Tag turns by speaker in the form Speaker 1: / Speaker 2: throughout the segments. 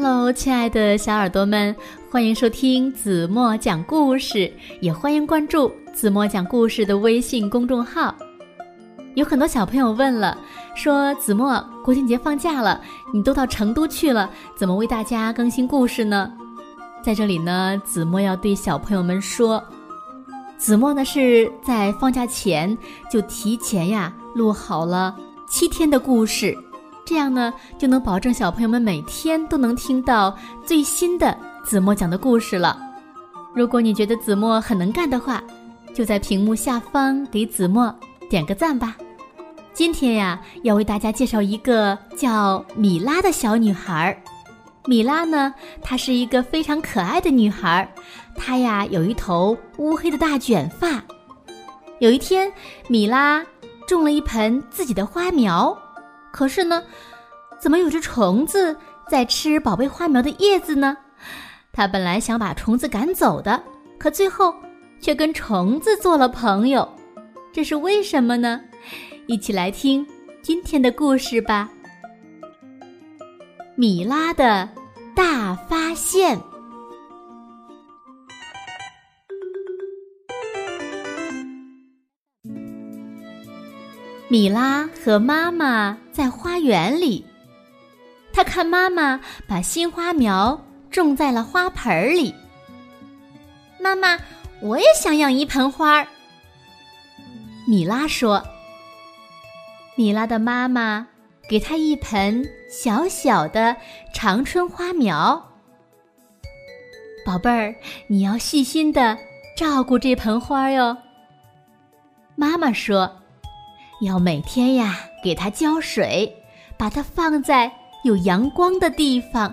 Speaker 1: Hello，亲爱的小耳朵们，欢迎收听子墨讲故事，也欢迎关注子墨讲故事的微信公众号。有很多小朋友问了，说子墨国庆节放假了，你都到成都去了，怎么为大家更新故事呢？在这里呢，子墨要对小朋友们说，子墨呢是在放假前就提前呀录好了七天的故事。这样呢，就能保证小朋友们每天都能听到最新的子墨讲的故事了。如果你觉得子墨很能干的话，就在屏幕下方给子墨点个赞吧。今天呀，要为大家介绍一个叫米拉的小女孩。米拉呢，她是一个非常可爱的女孩，她呀有一头乌黑的大卷发。有一天，米拉种了一盆自己的花苗。可是呢，怎么有只虫子在吃宝贝花苗的叶子呢？他本来想把虫子赶走的，可最后却跟虫子做了朋友，这是为什么呢？一起来听今天的故事吧。米拉的大发现。米拉和妈妈在花园里，她看妈妈把新花苗种在了花盆里。
Speaker 2: 妈妈，我也想养一盆花儿。
Speaker 1: 米拉说：“米拉的妈妈给她一盆小小的长春花苗。宝贝儿，你要细心的照顾这盆花哟。”妈妈说。要每天呀给它浇水，把它放在有阳光的地方。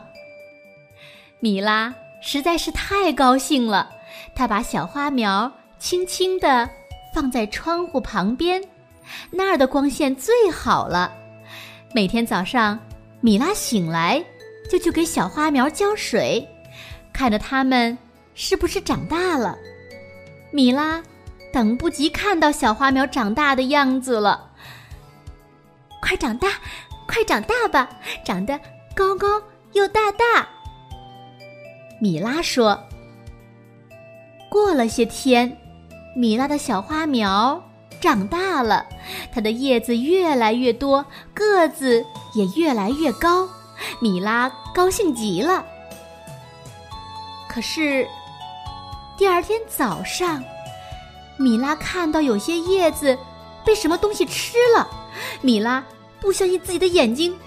Speaker 1: 米拉实在是太高兴了，她把小花苗轻轻地放在窗户旁边，那儿的光线最好了。每天早上，米拉醒来就去给小花苗浇水，看着它们是不是长大了。米拉。等不及看到小花苗长大的样子了，
Speaker 2: 快长大，快长大吧，长得高高又大大。
Speaker 1: 米拉说。过了些天，米拉的小花苗长大了，它的叶子越来越多，个子也越来越高，米拉高兴极了。可是，第二天早上。米拉看到有些叶子被什么东西吃了，米拉不相信自己的眼睛。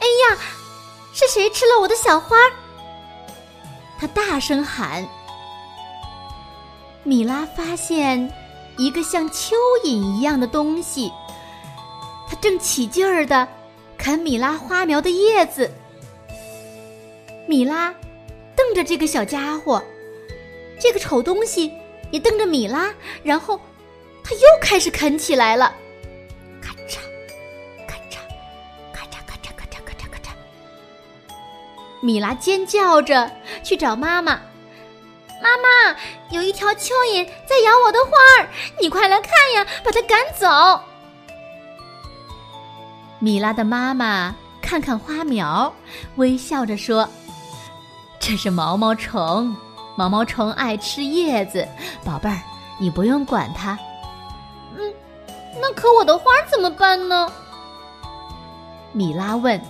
Speaker 2: 哎呀，是谁吃了我的小花？
Speaker 1: 他大声喊。米拉发现一个像蚯蚓一样的东西，它正起劲儿的啃米拉花苗的叶子。米拉瞪着这个小家伙，这个丑东西。也瞪着米拉，然后他又开始啃起来了，咔嚓，咔嚓，咔嚓，咔嚓，咔嚓，咔嚓，咔嚓。米拉尖叫着去找妈妈：“
Speaker 2: 妈妈，有一条蚯蚓在咬我的花儿，你快来看呀，把它赶走！”
Speaker 1: 米拉的妈妈看看花苗，微笑着说：“这是毛毛虫。”毛毛虫爱吃叶子，宝贝儿，你不用管它。
Speaker 2: 嗯，那可我的花怎么办呢？
Speaker 1: 米拉问。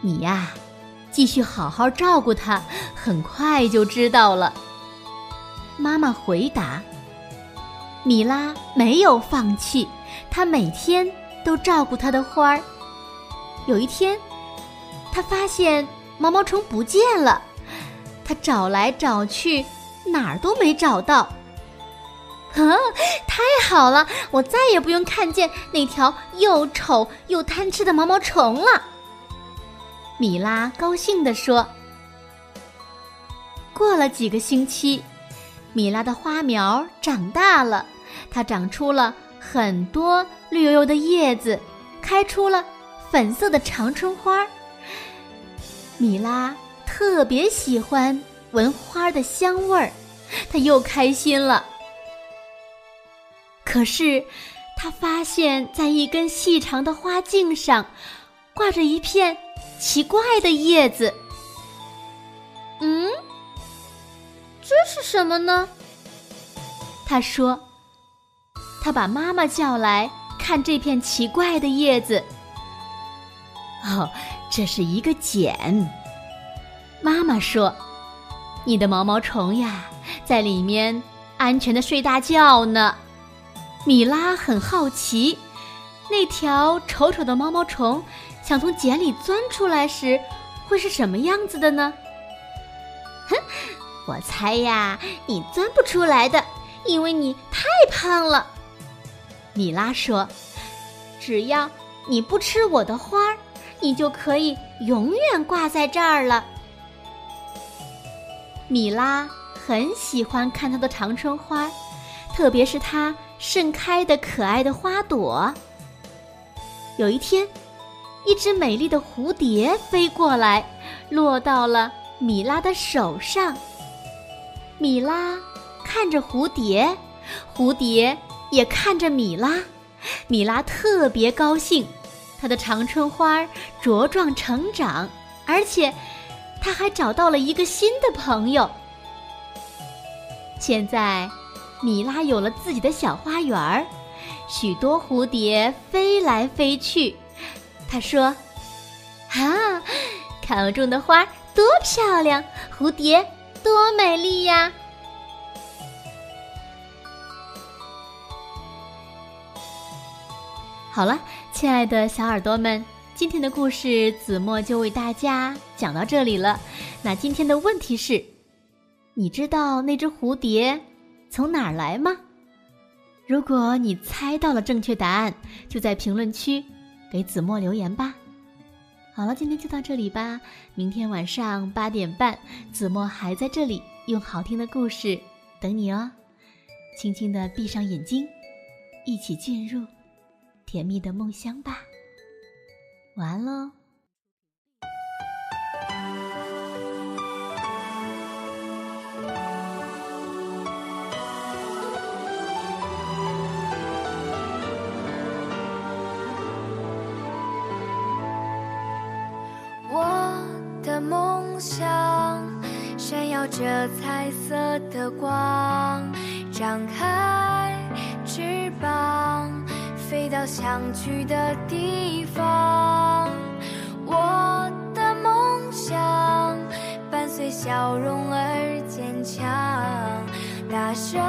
Speaker 1: 你呀，继续好好照顾它，很快就知道了。妈妈回答。米拉没有放弃，她每天都照顾她的花儿。有一天，她发现毛毛虫不见了。他找来找去，哪儿都没找到。
Speaker 2: 啊，太好了，我再也不用看见那条又丑又贪吃的毛毛虫了。
Speaker 1: 米拉高兴地说。过了几个星期，米拉的花苗长大了，它长出了很多绿油油的叶子，开出了粉色的长春花。米拉。特别喜欢闻花的香味儿，他又开心了。可是，他发现，在一根细长的花茎上，挂着一片
Speaker 2: 奇怪的叶子。嗯，这是什么呢？
Speaker 1: 他说：“他把妈妈叫来看这片奇怪的叶子。哦，这是一个茧。”妈妈说：“你的毛毛虫呀，在里面安全的睡大觉呢。”米拉很好奇，那条丑丑的毛毛虫想从茧里钻出来时，会是什么样子的呢？
Speaker 2: 哼，我猜呀，你钻不出来的，因为你太胖了。
Speaker 1: 米拉说：“
Speaker 2: 只要你不吃我的花儿，你就可以永远挂在这儿了。”
Speaker 1: 米拉很喜欢看它的长春花，特别是它。盛开的可爱的花朵。有一天，一只美丽的蝴蝶飞过来，落到了米拉的手上。米拉看着蝴蝶，蝴蝶也看着米拉。米拉特别高兴，她的长春花茁壮成长，而且，他还找到了一个新的朋友。现在。米拉有了自己的小花园儿，许多蝴蝶飞来飞去。他说：“
Speaker 2: 啊，看我种的花多漂亮，蝴蝶多美丽呀！”
Speaker 1: 好了，亲爱的小耳朵们，今天的故事子墨就为大家讲到这里了。那今天的问题是：你知道那只蝴蝶？从哪儿来吗？如果你猜到了正确答案，就在评论区给子墨留言吧。好了，今天就到这里吧。明天晚上八点半，子墨还在这里用好听的故事等你哦。轻轻的闭上眼睛，一起进入甜蜜的梦乡吧。晚安喽。
Speaker 3: 我的梦想，闪耀着彩色的光，张开。飞到想去的地方。我的梦想伴随笑容而坚强，大声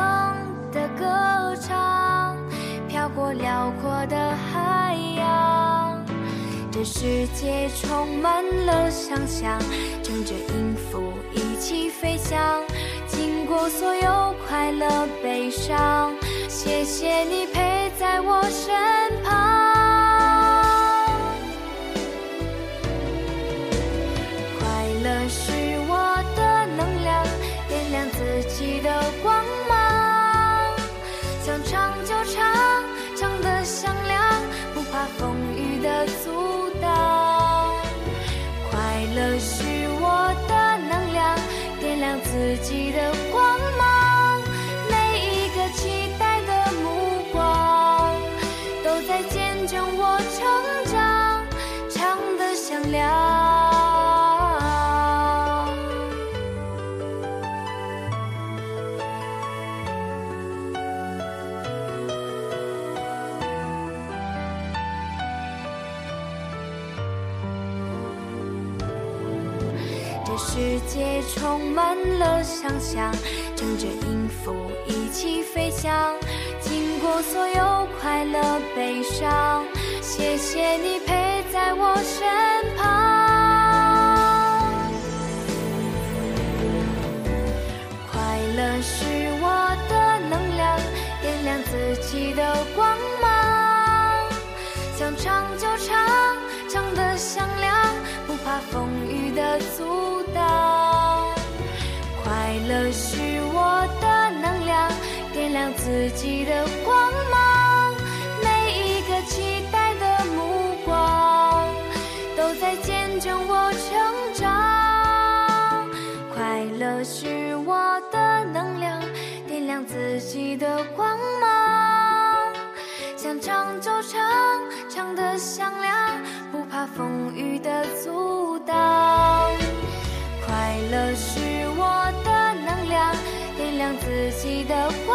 Speaker 3: 的歌唱，飘过辽阔的海洋。这世界充满了想象，乘着音符一起飞翔，经过所有快乐悲伤，谢谢你陪在我身旁。快乐是我的能量，点亮自己的光芒，想唱就唱，唱得响亮，不怕风雨的阻。这世界充满了想象，乘着音符一起飞翔，经过所有快乐悲伤，谢谢你陪在我身旁。快乐是我的能量，点亮自己的光芒，想唱就唱，唱得响亮，不怕风雨的阻。快乐是我的能量，点亮自己的光芒。每一个期待的目光，都在见证我成长。快乐是我的能量，点亮自己的光芒。想唱就唱，唱得响的光。